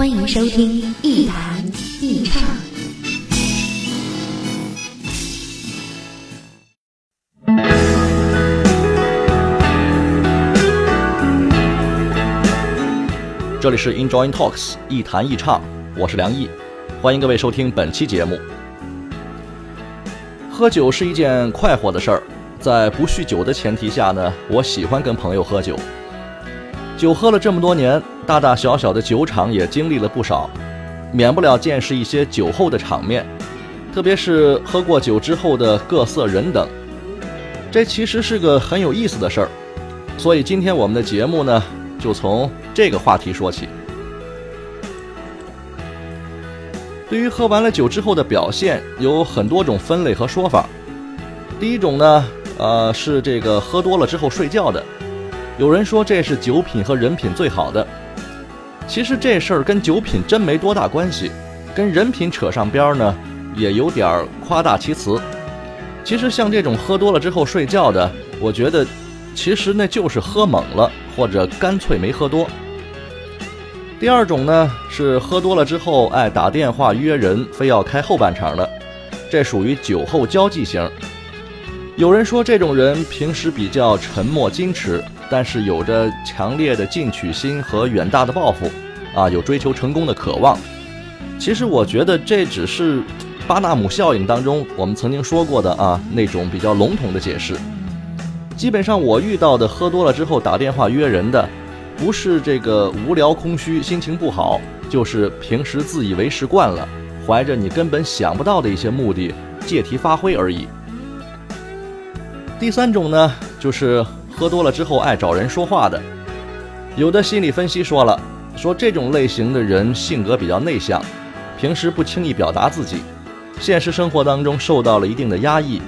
欢迎收听一谈一唱。这里是 Enjoy Talks 一谈一唱，我是梁毅，欢迎各位收听本期节目。喝酒是一件快活的事儿，在不酗酒的前提下呢，我喜欢跟朋友喝酒。酒喝了这么多年，大大小小的酒厂也经历了不少，免不了见识一些酒后的场面，特别是喝过酒之后的各色人等。这其实是个很有意思的事儿，所以今天我们的节目呢，就从这个话题说起。对于喝完了酒之后的表现，有很多种分类和说法。第一种呢，呃，是这个喝多了之后睡觉的。有人说这是酒品和人品最好的。其实这事儿跟酒品真没多大关系，跟人品扯上边儿呢，也有点儿夸大其词。其实像这种喝多了之后睡觉的，我觉得其实那就是喝猛了，或者干脆没喝多。第二种呢是喝多了之后爱打电话约人，非要开后半场的，这属于酒后交际型。有人说这种人平时比较沉默矜持，但是有着强烈的进取心和远大的抱负，啊，有追求成功的渴望。其实我觉得这只是巴纳姆效应当中我们曾经说过的啊那种比较笼统的解释。基本上我遇到的喝多了之后打电话约人的。不是这个无聊空虚、心情不好，就是平时自以为是惯了，怀着你根本想不到的一些目的，借题发挥而已。第三种呢，就是喝多了之后爱找人说话的。有的心理分析说了，说这种类型的人性格比较内向，平时不轻易表达自己，现实生活当中受到了一定的压抑。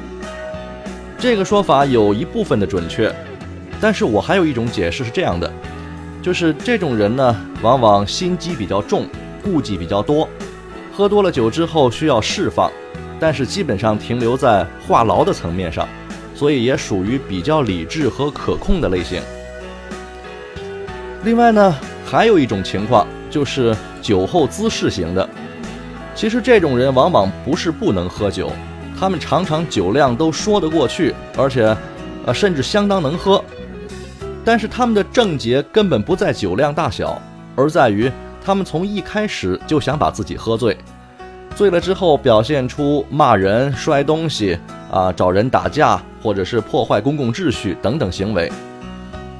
这个说法有一部分的准确，但是我还有一种解释是这样的。就是这种人呢，往往心机比较重，顾忌比较多，喝多了酒之后需要释放，但是基本上停留在话痨的层面上，所以也属于比较理智和可控的类型。另外呢，还有一种情况就是酒后滋事型的，其实这种人往往不是不能喝酒，他们常常酒量都说得过去，而且，呃，甚至相当能喝。但是他们的症结根本不在酒量大小，而在于他们从一开始就想把自己喝醉，醉了之后表现出骂人、摔东西啊、找人打架，或者是破坏公共秩序等等行为。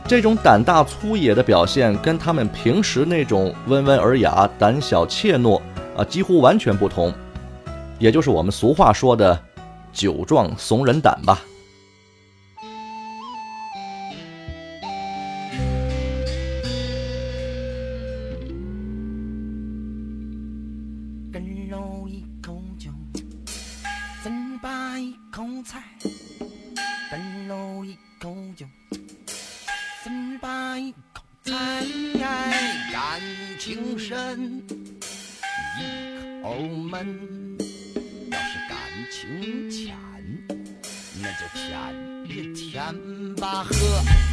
这种胆大粗野的表现跟他们平时那种温文尔雅、胆小怯懦啊几乎完全不同，也就是我们俗话说的“酒壮怂人胆”吧。要是感情浅那就浅一舔吧喝。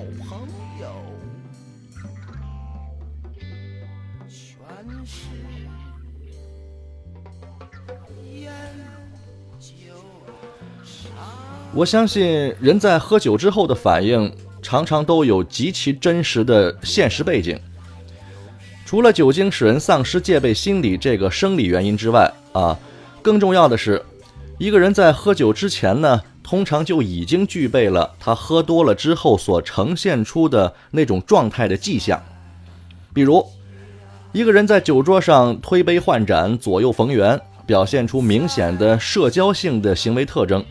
好朋友，全是烟酒茶。我相信人在喝酒之后的反应，常常都有极其真实的现实背景。除了酒精使人丧失戒备心理这个生理原因之外，啊，更重要的是，一个人在喝酒之前呢，通常就已经具备了他喝多了之后所呈现出的那种状态的迹象。比如，一个人在酒桌上推杯换盏、左右逢源，表现出明显的社交性的行为特征。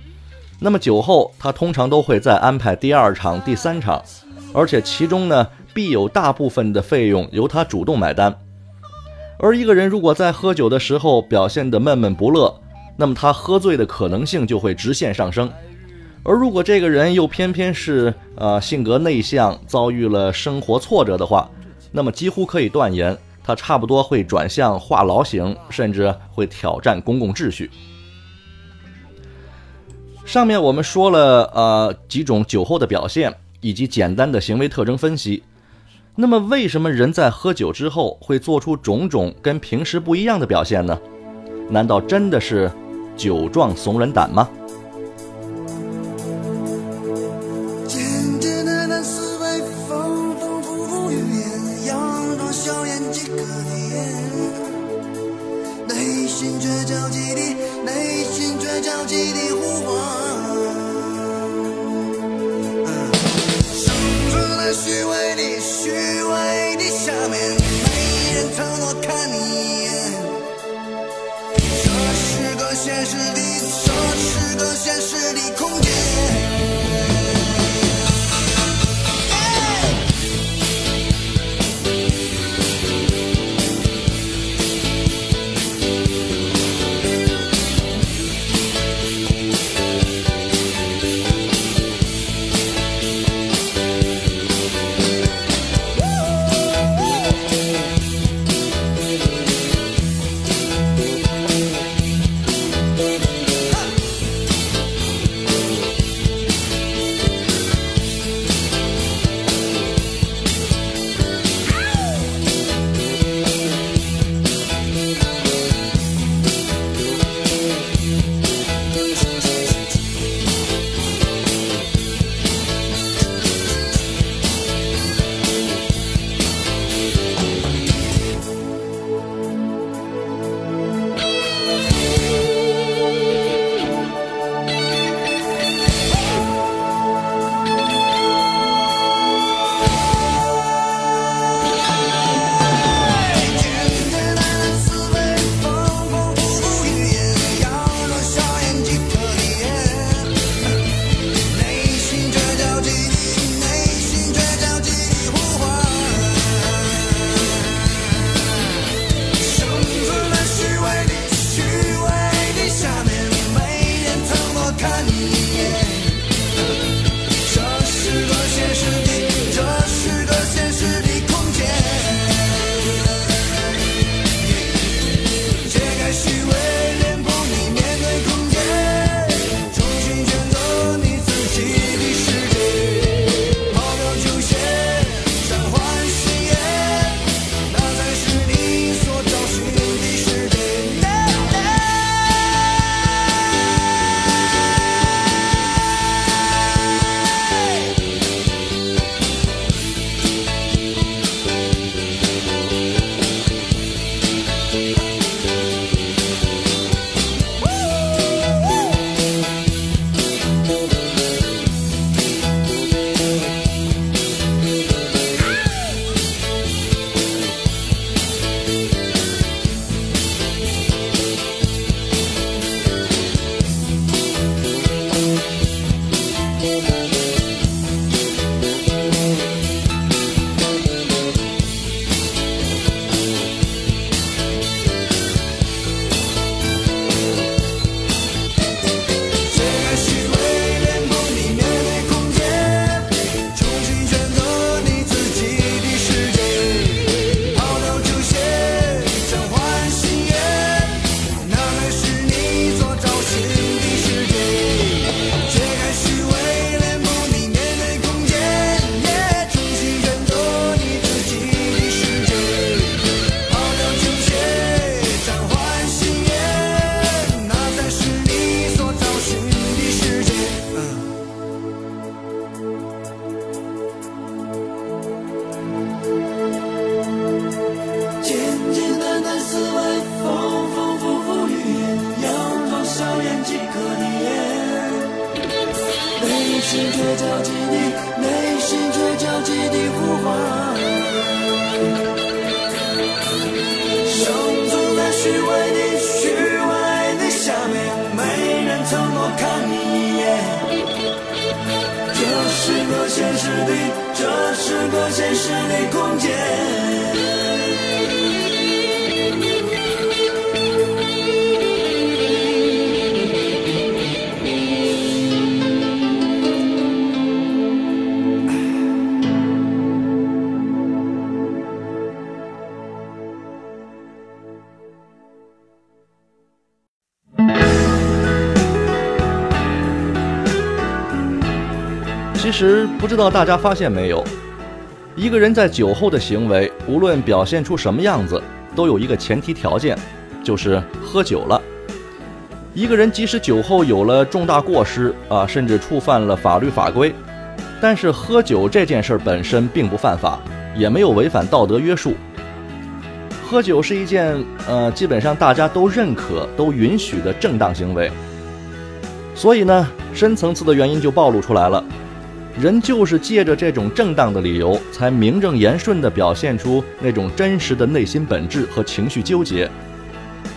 那么酒后，他通常都会再安排第二场、第三场，而且其中呢，必有大部分的费用由他主动买单。而一个人如果在喝酒的时候表现得闷闷不乐，那么他喝醉的可能性就会直线上升。而如果这个人又偏偏是呃性格内向，遭遇了生活挫折的话，那么几乎可以断言，他差不多会转向话痨型，甚至会挑战公共秩序。上面我们说了呃几种酒后的表现，以及简单的行为特征分析。那么，为什么人在喝酒之后会做出种种跟平时不一样的表现呢？难道真的是酒壮怂人胆吗？心却焦急地，内心却焦急地呼唤。生存在虚伪的虚伪的下面，没人曾多看你一眼。这是个现实存在虚伪的虚伪的下面，没人曾多看你一眼。这是个现实的，这是个现实的空间。其实不知道大家发现没有，一个人在酒后的行为，无论表现出什么样子，都有一个前提条件，就是喝酒了。一个人即使酒后有了重大过失啊，甚至触犯了法律法规，但是喝酒这件事本身并不犯法，也没有违反道德约束。喝酒是一件呃，基本上大家都认可、都允许的正当行为。所以呢，深层次的原因就暴露出来了。人就是借着这种正当的理由，才名正言顺地表现出那种真实的内心本质和情绪纠结。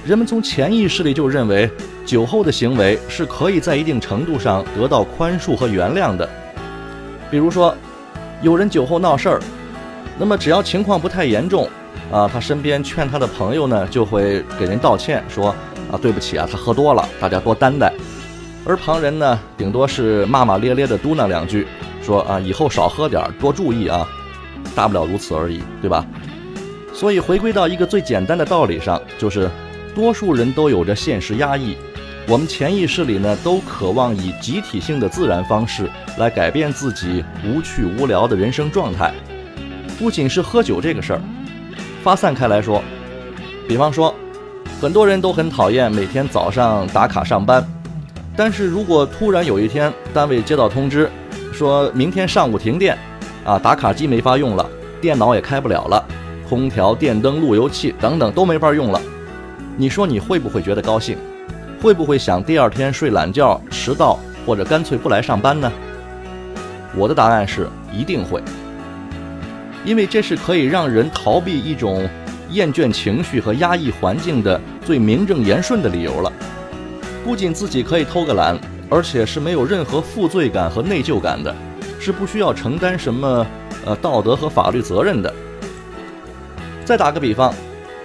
人们从潜意识里就认为，酒后的行为是可以在一定程度上得到宽恕和原谅的。比如说，有人酒后闹事儿，那么只要情况不太严重，啊，他身边劝他的朋友呢，就会给人道歉，说啊，对不起啊，他喝多了，大家多担待。而旁人呢，顶多是骂骂咧咧地嘟囔两句。说啊，以后少喝点，多注意啊，大不了如此而已，对吧？所以回归到一个最简单的道理上，就是多数人都有着现实压抑，我们潜意识里呢都渴望以集体性的自然方式来改变自己无趣无聊的人生状态。不仅是喝酒这个事儿，发散开来说，比方说，很多人都很讨厌每天早上打卡上班，但是如果突然有一天单位接到通知，说明天上午停电，啊，打卡机没法用了，电脑也开不了了，空调、电灯、路由器等等都没法用了。你说你会不会觉得高兴？会不会想第二天睡懒觉、迟到，或者干脆不来上班呢？我的答案是一定会，因为这是可以让人逃避一种厌倦情绪和压抑环境的最名正言顺的理由了。不仅自己可以偷个懒。而且是没有任何负罪感和内疚感的，是不需要承担什么呃道德和法律责任的。再打个比方，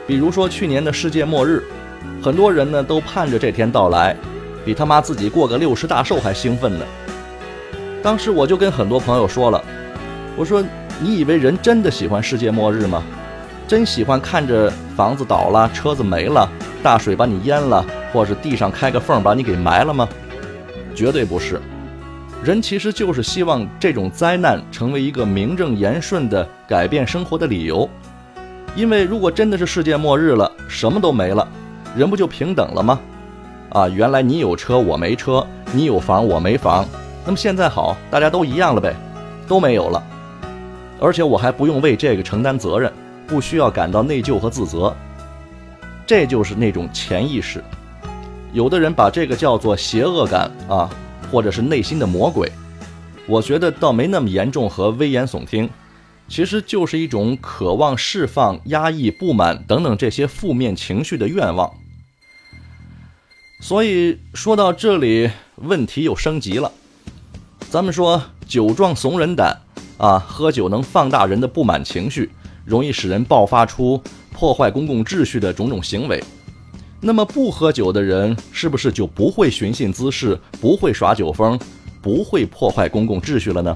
比如说去年的世界末日，很多人呢都盼着这天到来，比他妈自己过个六十大寿还兴奋呢。当时我就跟很多朋友说了，我说你以为人真的喜欢世界末日吗？真喜欢看着房子倒了、车子没了、大水把你淹了，或是地上开个缝把你给埋了吗？绝对不是，人其实就是希望这种灾难成为一个名正言顺的改变生活的理由。因为如果真的是世界末日了，什么都没了，人不就平等了吗？啊，原来你有车我没车，你有房我没房，那么现在好，大家都一样了呗，都没有了，而且我还不用为这个承担责任，不需要感到内疚和自责，这就是那种潜意识。有的人把这个叫做邪恶感啊，或者是内心的魔鬼，我觉得倒没那么严重和危言耸听，其实就是一种渴望释放压抑、不满等等这些负面情绪的愿望。所以说到这里，问题又升级了。咱们说酒壮怂人胆啊，喝酒能放大人的不满情绪，容易使人爆发出破坏公共秩序的种种行为。那么不喝酒的人是不是就不会寻衅滋事，不会耍酒疯，不会破坏公共秩序了呢？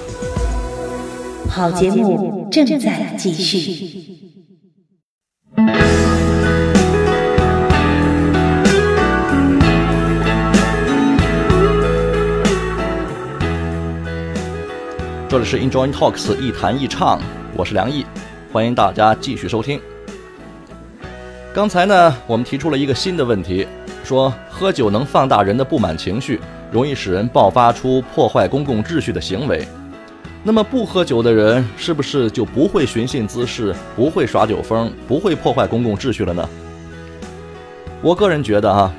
好节目正在继续。这里是 Enjoy Talks 一谈一唱，我是梁毅，欢迎大家继续收听。刚才呢，我们提出了一个新的问题，说喝酒能放大人的不满情绪，容易使人爆发出破坏公共秩序的行为。那么不喝酒的人是不是就不会寻衅滋事，不会耍酒疯，不会破坏公共秩序了呢？我个人觉得啊，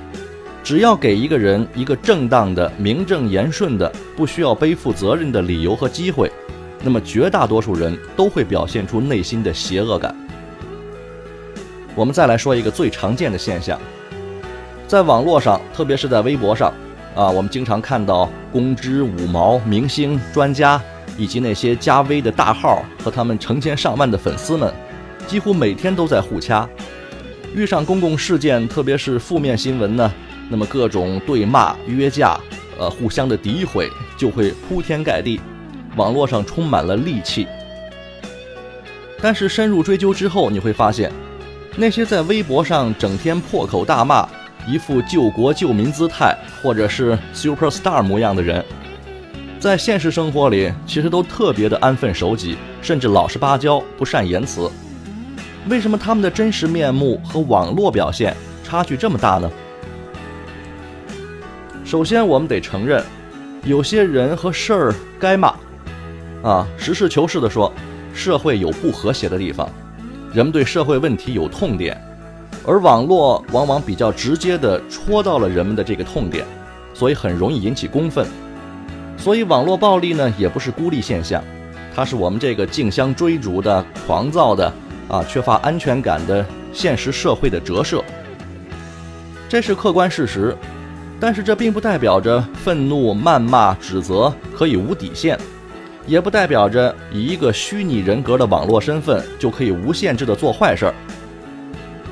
只要给一个人一个正当的、名正言顺的、不需要背负责任的理由和机会，那么绝大多数人都会表现出内心的邪恶感。我们再来说一个最常见的现象，在网络上，特别是在微博上，啊，我们经常看到公知、五毛、明星、专家以及那些加微的大号和他们成千上万的粉丝们，几乎每天都在互掐。遇上公共事件，特别是负面新闻呢，那么各种对骂、约架，呃，互相的诋毁就会铺天盖地，网络上充满了戾气。但是深入追究之后，你会发现，那些在微博上整天破口大骂、一副救国救民姿态，或者是 super star 模样的人，在现实生活里其实都特别的安分守己，甚至老实巴交、不善言辞。为什么他们的真实面目和网络表现差距这么大呢？首先，我们得承认，有些人和事儿该骂，啊，实事求是地说，社会有不和谐的地方，人们对社会问题有痛点，而网络往往比较直接地戳到了人们的这个痛点，所以很容易引起公愤。所以，网络暴力呢，也不是孤立现象，它是我们这个竞相追逐的、狂躁的。啊，缺乏安全感的现实社会的折射，这是客观事实。但是这并不代表着愤怒、谩骂、指责可以无底线，也不代表着以一个虚拟人格的网络身份就可以无限制的做坏事儿。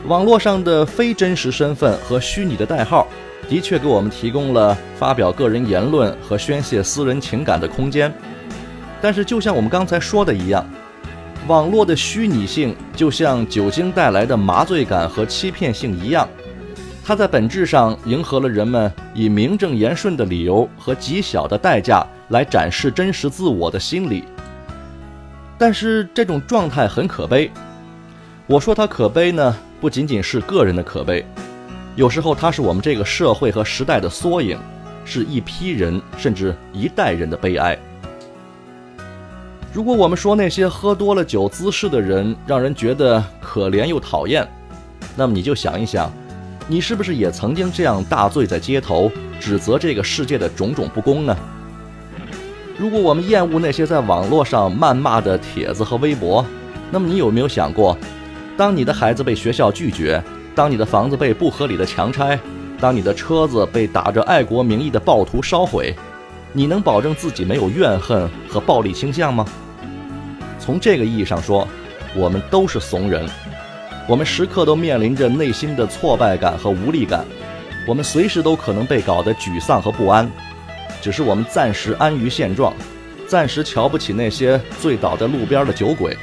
网络上的非真实身份和虚拟的代号，的确给我们提供了发表个人言论和宣泄私人情感的空间。但是，就像我们刚才说的一样。网络的虚拟性就像酒精带来的麻醉感和欺骗性一样，它在本质上迎合了人们以名正言顺的理由和极小的代价来展示真实自我的心理。但是这种状态很可悲。我说它可悲呢，不仅仅是个人的可悲，有时候它是我们这个社会和时代的缩影，是一批人甚至一代人的悲哀。如果我们说那些喝多了酒滋事的人让人觉得可怜又讨厌，那么你就想一想，你是不是也曾经这样大醉在街头，指责这个世界的种种不公呢？如果我们厌恶那些在网络上谩骂的帖子和微博，那么你有没有想过，当你的孩子被学校拒绝，当你的房子被不合理的强拆，当你的车子被打着爱国名义的暴徒烧毁？你能保证自己没有怨恨和暴力倾向吗？从这个意义上说，我们都是怂人，我们时刻都面临着内心的挫败感和无力感，我们随时都可能被搞得沮丧和不安。只是我们暂时安于现状，暂时瞧不起那些醉倒在路边的酒鬼。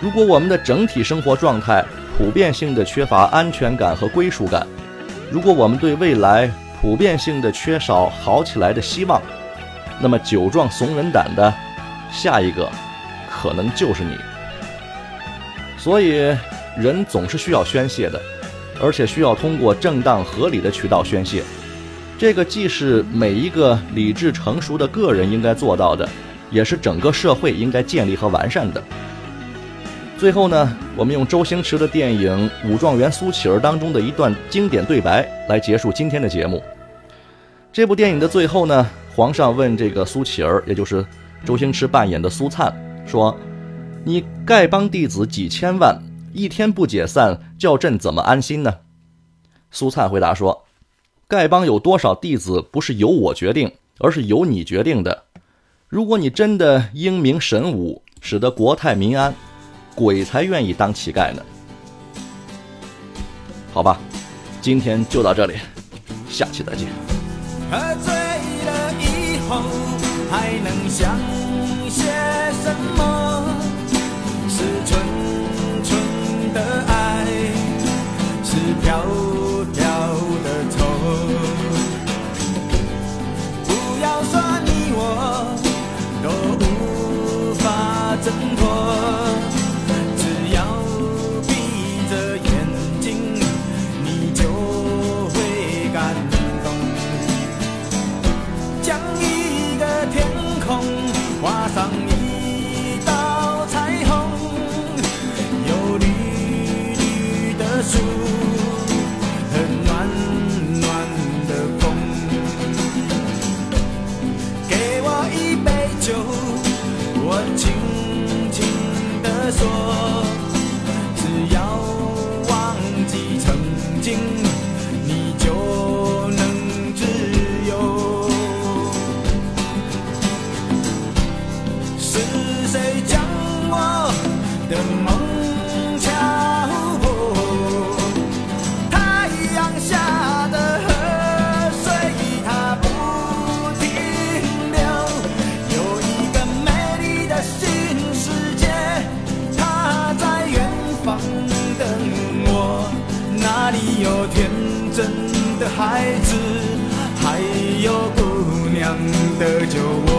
如果我们的整体生活状态普遍性的缺乏安全感和归属感，如果我们对未来，普遍性的缺少好起来的希望，那么酒壮怂人胆的下一个，可能就是你。所以，人总是需要宣泄的，而且需要通过正当合理的渠道宣泄。这个既是每一个理智成熟的个人应该做到的，也是整个社会应该建立和完善的。最后呢，我们用周星驰的电影《武状元苏乞儿》当中的一段经典对白来结束今天的节目。这部电影的最后呢，皇上问这个苏乞儿，也就是周星驰扮演的苏灿，说：“你丐帮弟子几千万，一天不解散，叫朕怎么安心呢？苏灿回答说：“丐帮有多少弟子，不是由我决定，而是由你决定的。如果你真的英明神武，使得国泰民安，鬼才愿意当乞丐呢。”好吧，今天就到这里，下期再见。喝醉了以后还能想些什么？是纯纯的爱，是飘孩子，还有姑娘的酒窝。